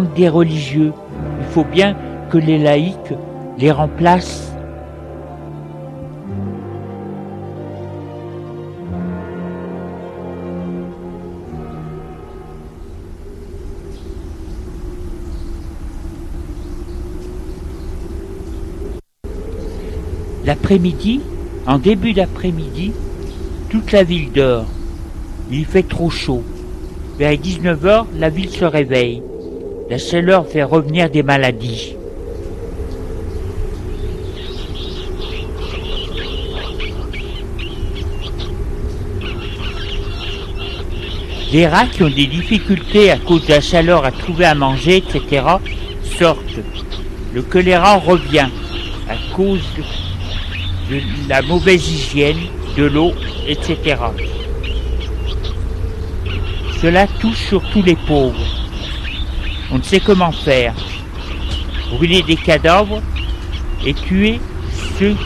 Des religieux. Il faut bien que les laïcs les remplacent. L'après-midi, en début d'après-midi, toute la ville dort. Il fait trop chaud. Vers 19h, la ville se réveille. La chaleur fait revenir des maladies. Les rats qui ont des difficultés à cause de la chaleur à trouver à manger, etc., sortent. Le choléra revient à cause de la mauvaise hygiène, de l'eau, etc. Cela touche surtout les pauvres. On ne sait comment faire. Brûler des cadavres et tuer ceux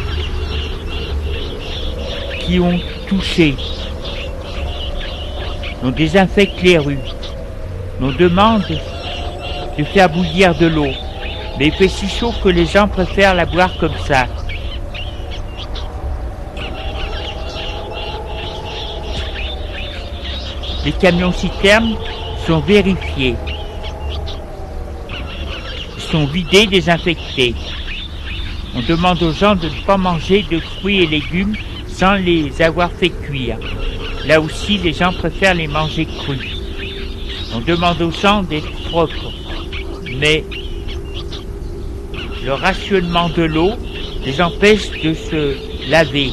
qui ont touché. On désinfecte les rues. On demande de faire bouillir de l'eau. Mais il fait si chaud que les gens préfèrent la boire comme ça. Les camions citernes sont vérifiés. Sont vidés, désinfectés. On demande aux gens de ne pas manger de fruits et légumes sans les avoir fait cuire. Là aussi, les gens préfèrent les manger crus. On demande aux gens d'être propres. Mais le rationnement de l'eau les empêche de se laver.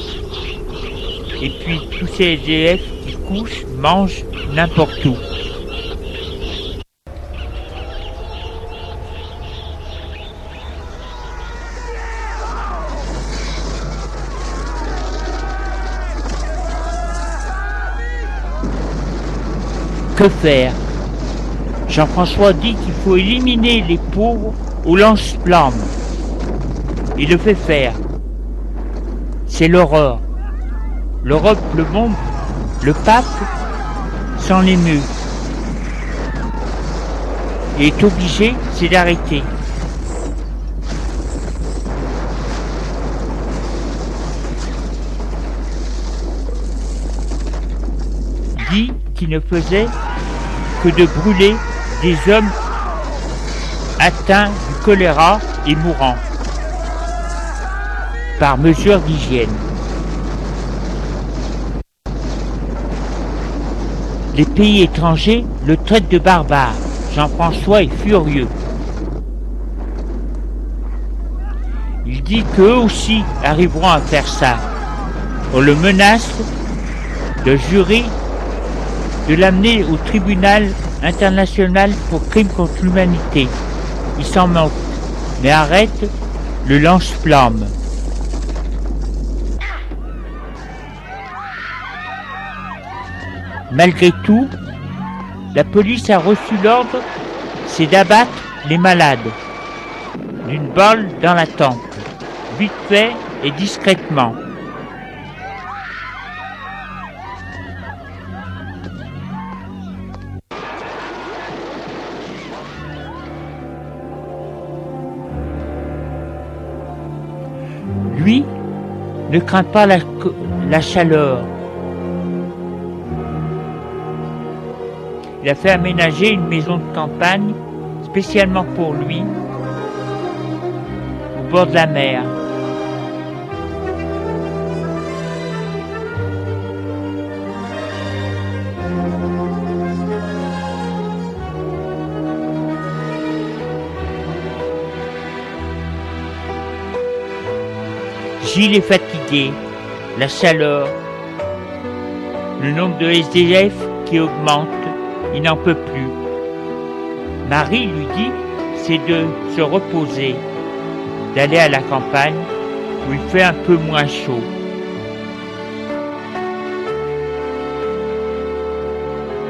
Et puis tous ces EDF qui couchent, mangent n'importe où. Faire Jean-François dit qu'il faut éliminer les pauvres au lance-flammes. Il le fait faire. C'est l'horreur. L'Europe, le monde, le pape s'en émeut. Et est obligé, c'est d'arrêter. Dit qu'il ne faisait que de brûler des hommes atteints du choléra et mourants par mesure d'hygiène. Les pays étrangers le traitent de barbare. Jean-François est furieux. Il dit qu'eux aussi arriveront à faire ça. On le menace de jurer de l'amener au tribunal international pour crimes contre l'humanité. Il s'en moque, mais arrête le lance-flamme. Malgré tout, la police a reçu l'ordre, c'est d'abattre les malades d'une balle dans la tempe, vite fait et discrètement. Lui ne craint pas la, chaleur, Il a fait aménager une maison de campagne spécialement pour lui, au bord de la mer. Gilles est fatigué, la chaleur, le nombre de SDF qui augmente, il n'en peut plus. Marie lui dit, c'est de se reposer, d'aller à la campagne où il fait un peu moins chaud.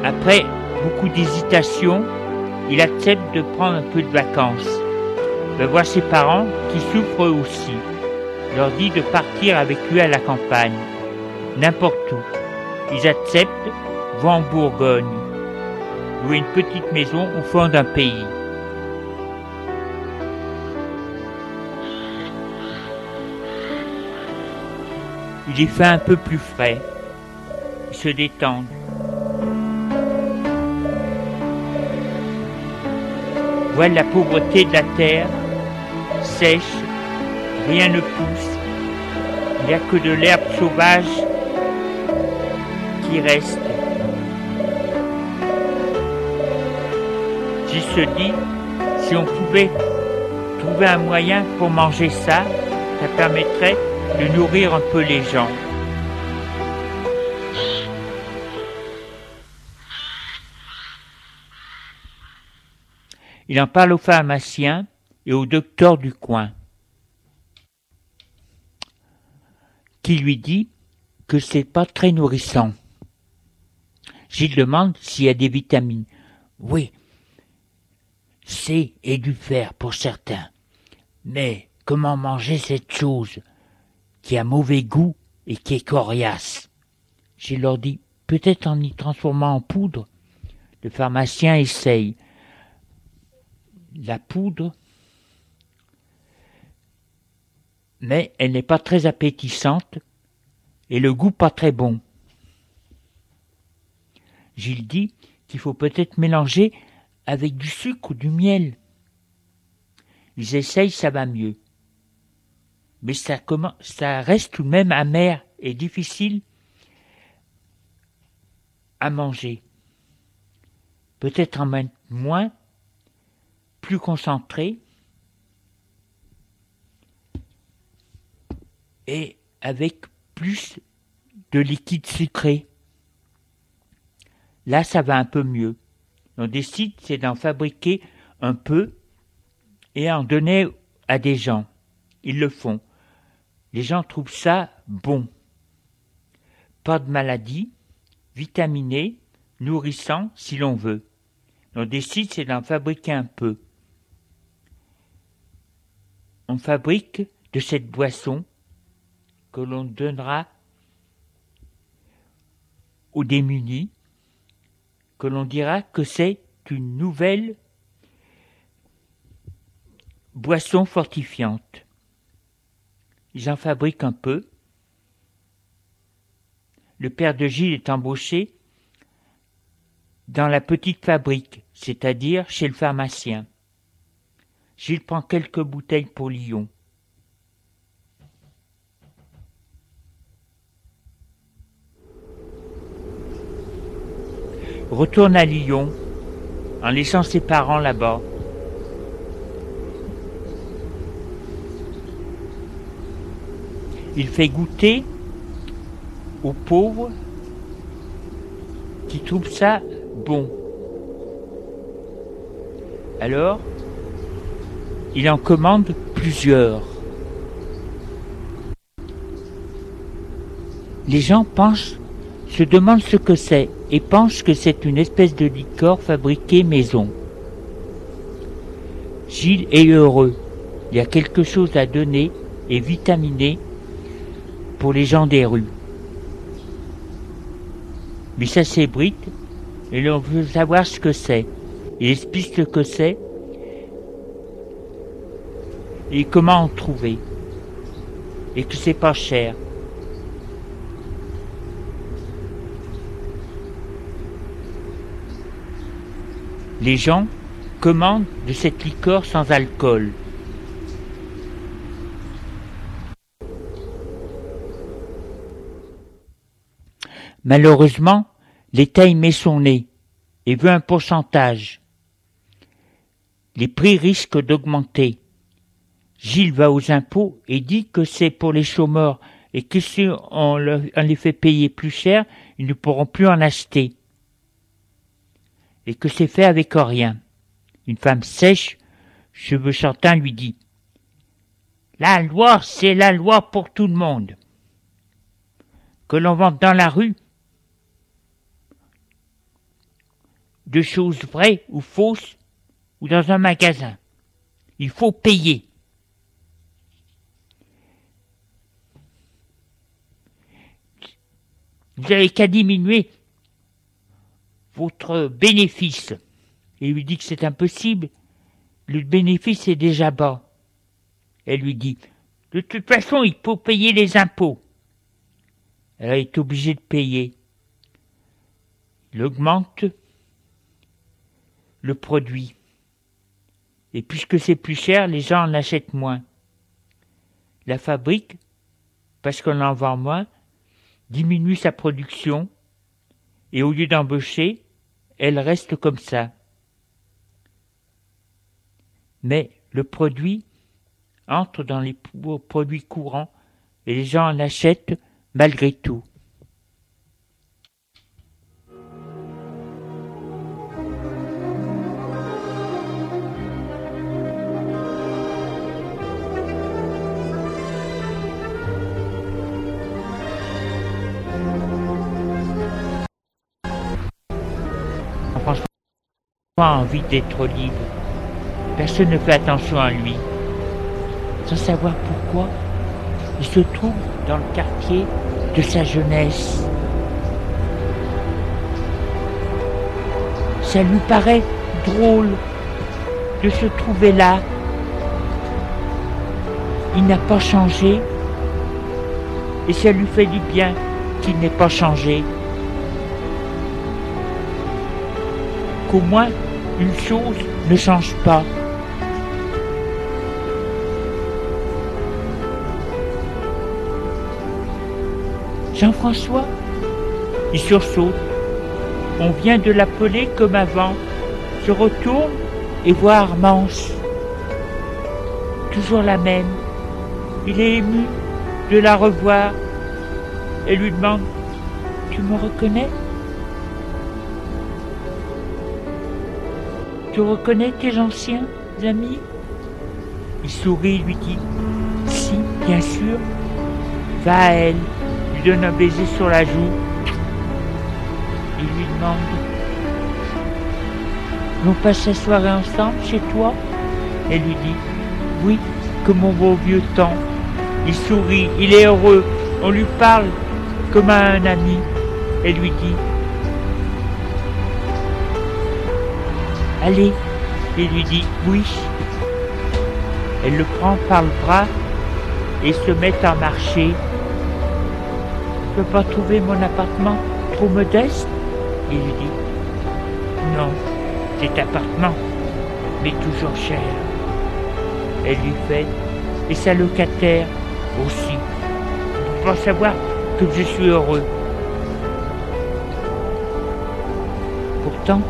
Après beaucoup d'hésitation, il accepte de prendre un peu de vacances. Il va voir ses parents qui souffrent aussi. Leur dit de partir avec lui à la campagne, n'importe où. Ils acceptent, vont en Bourgogne. louer une petite maison au fond d'un pays. Il y fait un peu plus frais. Ils se détendent. Voilà la pauvreté de la terre, sèche, rien ne Il n'y a que de l'herbe sauvage qui reste. J'y se dit, si on pouvait trouver un moyen pour manger ça, ça permettrait de nourrir un peu les gens. Il en parle au pharmacien et au docteur du coin, lui dit que c'est pas très nourrissant. J'y demande s'il y a des vitamines. Oui, C et du fer pour certains. Mais comment manger cette chose qui a mauvais goût et qui est coriace? Je leur dis, peut-être en y transformant en poudre. Le pharmacien essaye. La poudre, mais elle n'est pas très appétissante et le goût pas très bon. Gilles dit qu'il faut peut-être mélanger avec du sucre ou du miel. Ils essayent, ça va mieux mais ça, ça reste tout de même amer et difficile à manger. Peut-être en moins, plus concentré et avec plus de liquide sucré. Là, ça va un peu mieux. On décide, c'est d'en fabriquer un peu et en donner à des gens. Ils le font. Les gens trouvent ça bon. Pas de maladie, vitaminé, nourrissant si l'on veut. On décide c'est d'en fabriquer un peu. On fabrique de cette boisson l'on donnera aux démunis, que l'on dira que c'est une nouvelle boisson fortifiante. Ils en fabriquent un peu. Le père de Gilles est embauché dans la petite fabrique, c'est-à-dire chez le pharmacien. Gilles prend quelques bouteilles pour Lyon. Retourne à Lyon en laissant ses parents là-bas. Il fait goûter aux pauvres qui trouvent ça bon. Alors, il en commande plusieurs. Les gens pensent, se demandent ce que c'est et pensent que c'est une espèce de liqueur fabriquée maison. Gilles est heureux. Il y a quelque chose à donner et vitaminé pour les gens des rues. Mais ça s'ébrite et l'on veut savoir ce que c'est. Il explique ce que c'est et comment en trouver. Et que c'est pas cher. Les gens commandent de cette liqueur sans alcool. Malheureusement, l'État y met son nez et veut un pourcentage. Les prix risquent d'augmenter. Gilles va aux impôts et dit que c'est pour les chômeurs et que si on, les fait payer plus cher, ils ne pourront plus en acheter. Et que c'est fait avec rien. Une femme sèche, cheveux chantants, lui dit La loi, c'est la loi pour tout le monde. Que l'on vende dans la rue, de choses vraies ou fausses ou dans un magasin. Il faut payer. Vous n'avez qu'à diminuer votre bénéfice. Il lui dit que c'est impossible. Le bénéfice est déjà bas. Elle lui dit, de toute façon, il faut payer les impôts. Elle est obligée de payer. Il augmente le produit. Et puisque c'est plus cher, les gens en achètent moins. La fabrique, parce qu'on en vend moins, diminue sa production et au lieu d'embaucher, elle reste comme ça. Mais le produit entre dans les produits courants et les gens en achètent malgré tout. Envie d'être libre. Personne ne fait attention à lui. Sans savoir pourquoi, il se trouve dans le quartier de sa jeunesse. Ça lui paraît drôle de se trouver là. Il n'a pas changé et ça lui fait du bien qu'il n'ait pas changé. Qu'au moins une chose ne change pas. Jean-François Il sursaute. On vient de l'appeler comme avant, se retourne et voit Armance. Toujours la même. Il est ému de la revoir et lui demande Tu me reconnais? Tu reconnais tes anciens amis? Il sourit lui dit Si, bien sûr. Va à elle, lui donne un baiser sur la joue. Il lui demande On passe la soirée ensemble chez toi? Elle lui dit Oui, comme mon beau vieux temps. Il sourit, il est heureux, on lui parle comme à un ami. Elle lui dit Allez, il lui dit oui. Elle le prend par le bras et se met à marcher. Je peux pas trouver mon appartement trop modeste? Il lui dit Non, cet appartement, mais toujours cher. Elle lui fait et sa locataire aussi. pas savoir que je suis heureux. Pourtant,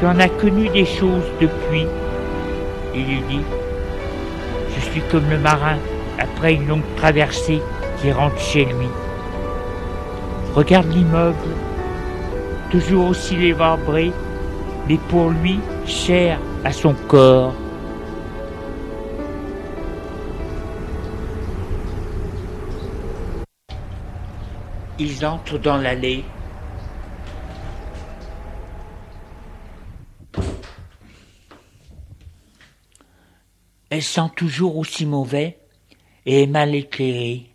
tu en as connu des choses depuis. Il lui dit, je suis comme le marin après une longue traversée qui rentre chez lui. Regarde l'immeuble, toujours aussi lévabré, mais pour lui cher à son corps. Ils entrent dans l'allée Elle sent toujours aussi mauvais et est mal éclairée.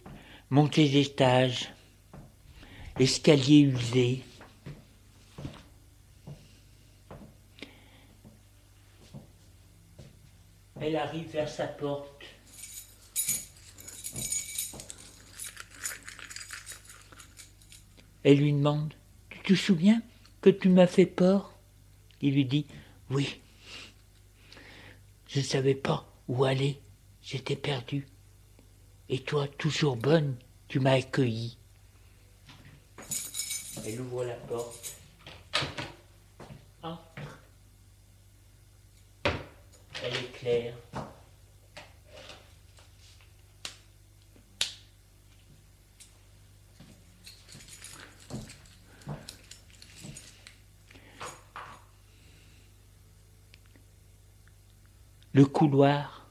Montée d'étage, escalier usé. Elle arrive vers sa porte. Elle lui demande Tu te souviens que tu m'as fait peur? Il lui dit Oui. Je ne savais pas où aller? J'étais perdu. Et toi, toujours bonne, tu m'as accueilli. Elle ouvre la porte. Entre. Elle éclaire. Le couloir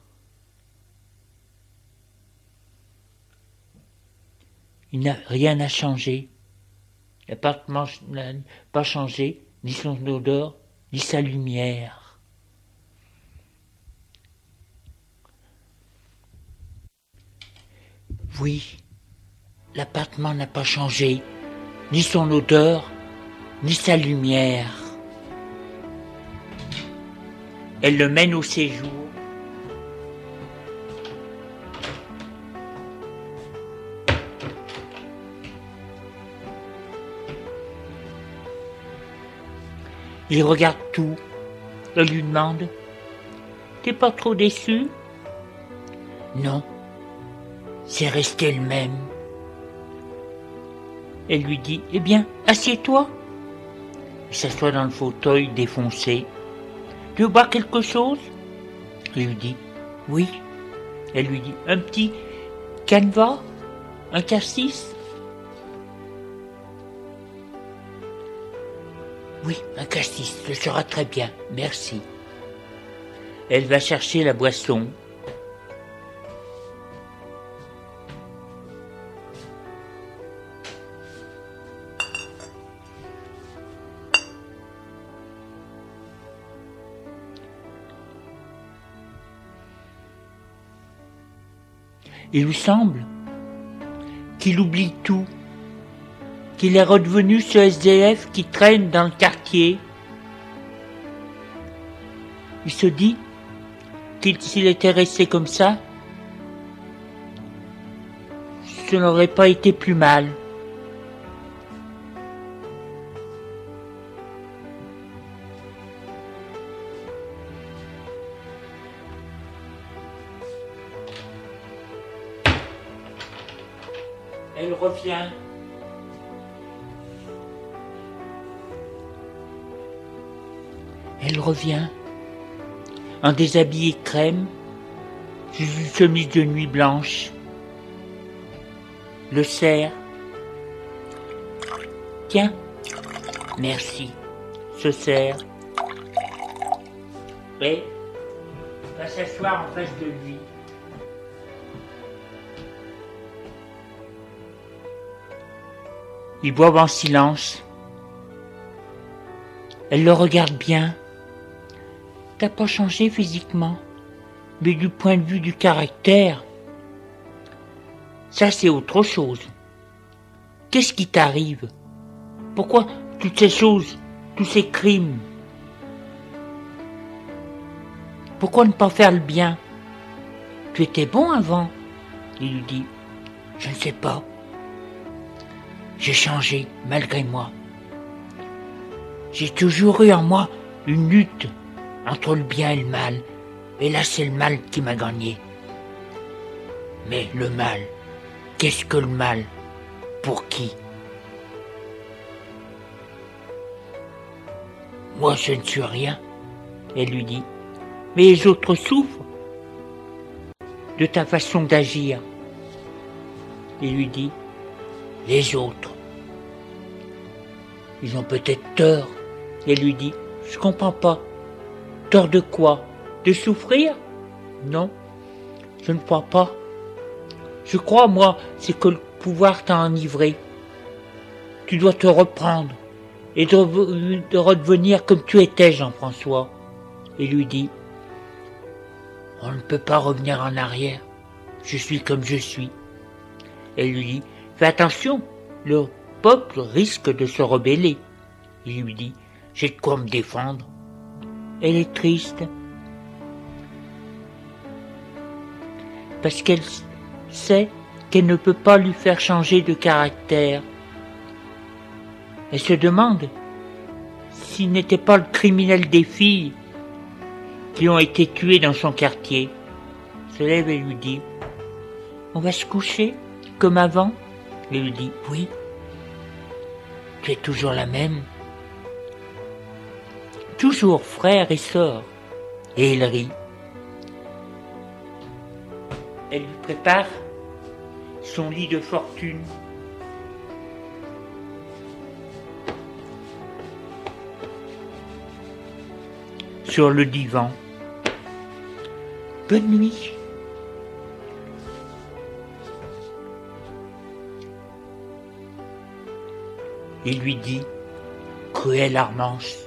Il n'a rien à changer. L'appartement n'a pas changé, ni son odeur, ni sa lumière. Oui, l'appartement n'a pas changé, ni son odeur, ni sa lumière. Elle le mène au séjour. Il regarde tout. Elle lui demande T'es pas trop déçu? Non, c'est resté le même. Elle lui dit Eh bien, assieds-toi. Il s'assoit dans le fauteuil défoncé. Tu boire quelque chose? Il lui dit Oui. Elle lui dit Un petit canevas Un cassis? Oui, un cassis, ce sera très bien, merci. Elle va chercher la boisson. Il lui semble qu'il oublie tout, qu'il est redevenu ce SDF qui traîne dans le quartier. Il se dit qu'il s'il était resté comme ça, ce n'aurait pas été plus mal. Elle revient. En déshabillé crème, sous une chemise de nuit blanche. Le serre. Tiens. Merci. Se serre. Et va s'asseoir en face de lui. Ils boivent en silence. Elle le regarde bien. T'as pas changé physiquement, mais du point de vue du caractère, ça c'est autre chose. Qu'est-ce qui t'arrive? Pourquoi toutes ces choses, tous ces crimes? Pourquoi ne pas faire le bien? Tu étais bon avant, il lui dit. Je ne sais pas. J'ai changé malgré moi. J'ai toujours eu en moi une lutte entre le bien et le mal, et là c'est le mal qui m'a gagné. Mais le mal, qu'est-ce que le mal? Pour qui? Moi je ne suis rien, elle lui dit, mais les autres souffrent de ta façon d'agir. Il lui dit, les autres, ils ont peut-être tort. Elle lui dit, je comprends pas. Tort de quoi? De souffrir? Non, je ne crois pas. Je crois, moi, c'est que le pouvoir t'a enivré. Tu dois te reprendre et de, redevenir comme tu étais, Jean-François. Et lui dit, on ne peut pas revenir en arrière. Je suis comme je suis. Elle lui dit, fais attention, le peuple risque de se rebeller. Il lui dit, j'ai de quoi me défendre. Elle est triste. Parce qu'elle sait qu'elle ne peut pas lui faire changer de caractère. Elle se demande s'il n'était pas le criminel des filles qui ont été tuées dans son quartier. Se lève et lui dit On va se coucher comme avant Il lui dit Oui. Tu es toujours la même toujours frère et sœur. Et il rit. Elle lui prépare son lit de fortune. Sur le divan. Bonne nuit. et lui dit Cruelle Armance.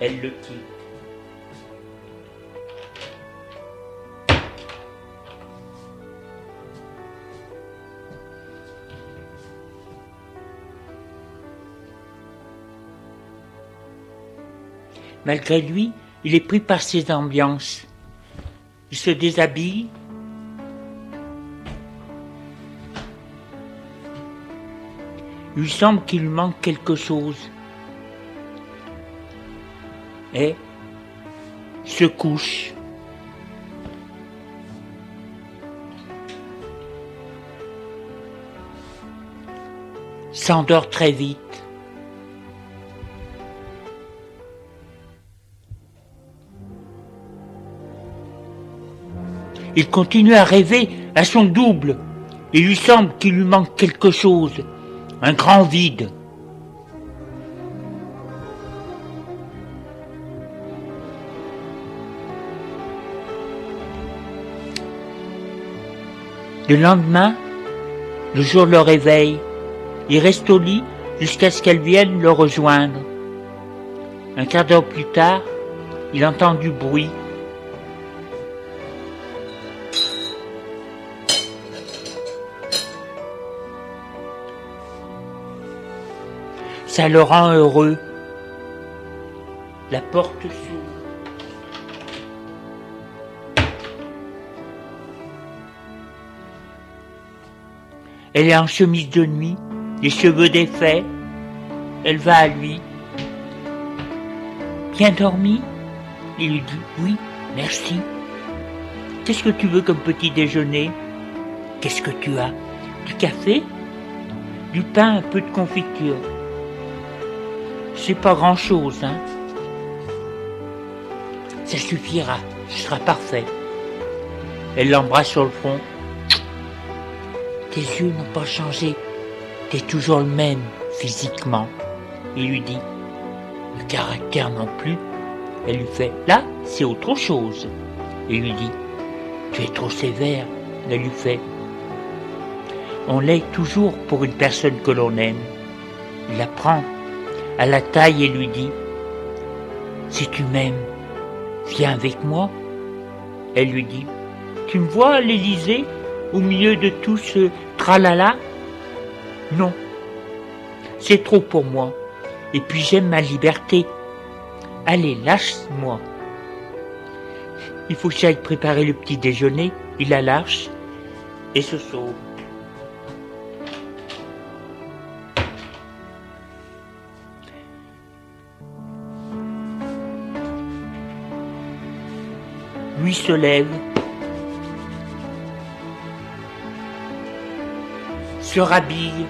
Elle le quitte. Malgré lui, il est pris par ses ambiances. Il se déshabille Il semble qu'il manque quelque chose. Et se couche. S'endort très vite. Il continue à rêver à son double. Il lui semble qu'il lui manque quelque chose, un grand vide. Le lendemain, le jour le réveille. Il reste au lit jusqu'à ce qu'elle vienne le rejoindre. Un quart d'heure plus tard, il entend du bruit. Ça le rend heureux. La porte s'ouvre. Elle est en chemise de nuit, les cheveux défaits. Elle va à lui. Bien dormi Il lui dit oui, merci. Qu'est-ce que tu veux comme petit déjeuner? Qu'est-ce que tu as? Du café? Du pain, un peu de confiture. C'est pas grand-chose, hein Ça suffira, ce sera parfait. Elle l'embrasse sur le front. Tes yeux n'ont pas changé. T'es toujours le même, physiquement. Il lui dit. Le caractère non plus. Elle lui fait. Là, c'est autre chose. Il lui dit. Tu es trop sévère. Elle lui fait. On l'est toujours pour une personne que l'on aime. Il la prend à la taille et lui dit. Si tu m'aimes, viens avec moi. Elle lui dit. Tu me vois à l'Élysée au milieu de tout ce tralala? Non. C'est trop pour moi. Et puis j'aime ma liberté. Allez, lâche-moi. Il faut que j'aille préparer le petit déjeuner. Il la lâche et se sauve. Lui se lève se rhabille.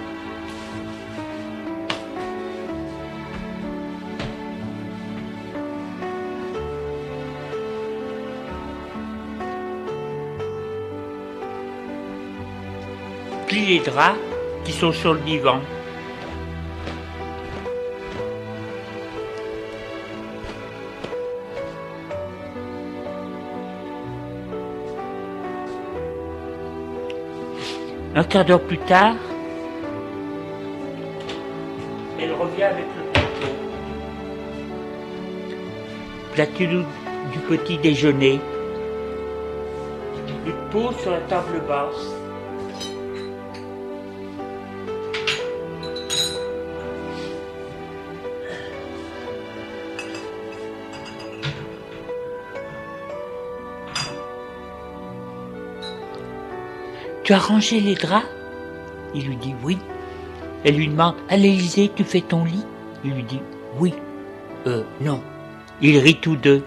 Plie les draps qui sont sur le divan. Un quart d'heure plus tard, elle revient avec le plateau. Plateau du petit déjeuner. Il pose sur la table basse. Tu as rangé les draps Il lui dit oui. Elle lui demande À l'Élysée, tu fais ton lit? Il lui dit Oui. Euh, non. Ils rient tous deux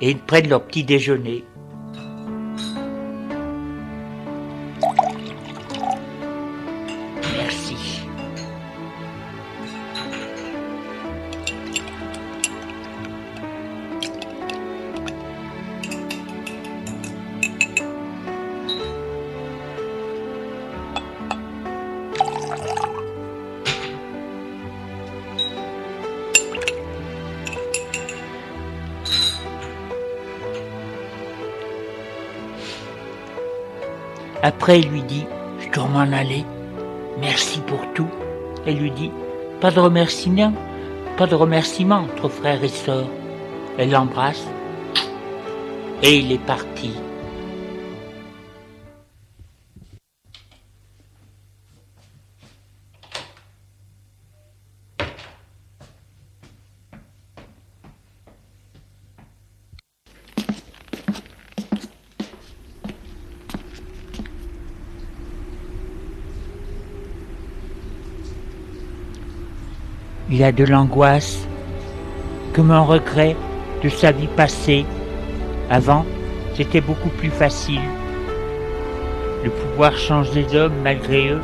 et ils prennent leur petit déjeuner. Après, il lui dit, je dois m'en aller. Merci pour tout. Elle lui dit, pas de remerciement, pas de remerciement entre frères et sœurs. Elle l'embrasse et il est parti. De l'angoisse, comme un regret de sa vie passée. Avant, c'était beaucoup plus facile. Le pouvoir change les hommes malgré eux.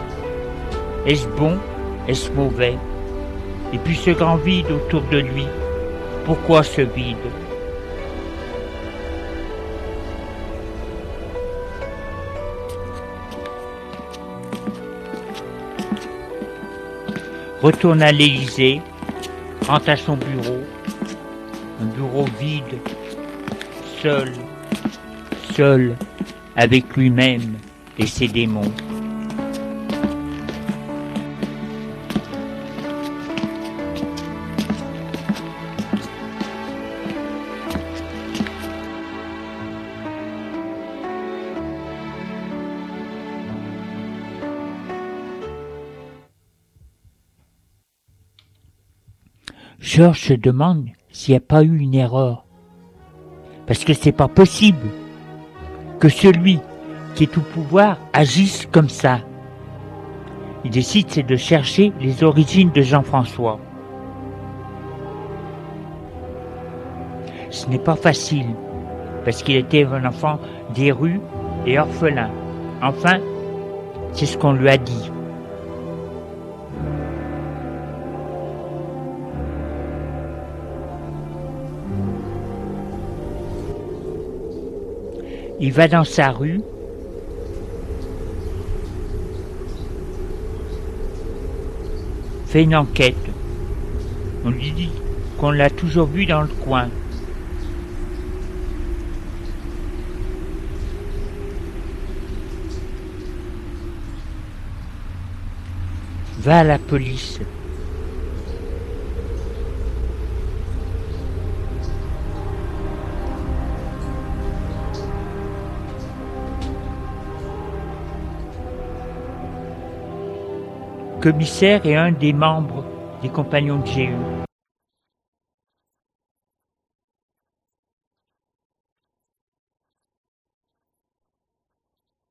Est-ce bon Est-ce mauvais? Et puis ce grand vide autour de lui. Pourquoi ce vide? Retourne à l'Élysée, rentre à son bureau, un bureau vide, seul, seul, avec lui-même et ses démons. Se demande s'il n'y a pas eu une erreur. Parce que c'est pas possible que celui qui est au pouvoir agisse comme ça. Il décide de chercher les origines de Jean-François. Ce n'est pas facile, parce qu'il était un enfant des rues et orphelin. Enfin, c'est ce qu'on lui a dit. Il va dans sa rue. Fait une enquête. On lui dit qu'on l'a toujours vu dans le coin. Va à la police. Commissaire et un des membres des compagnons de Jéhu.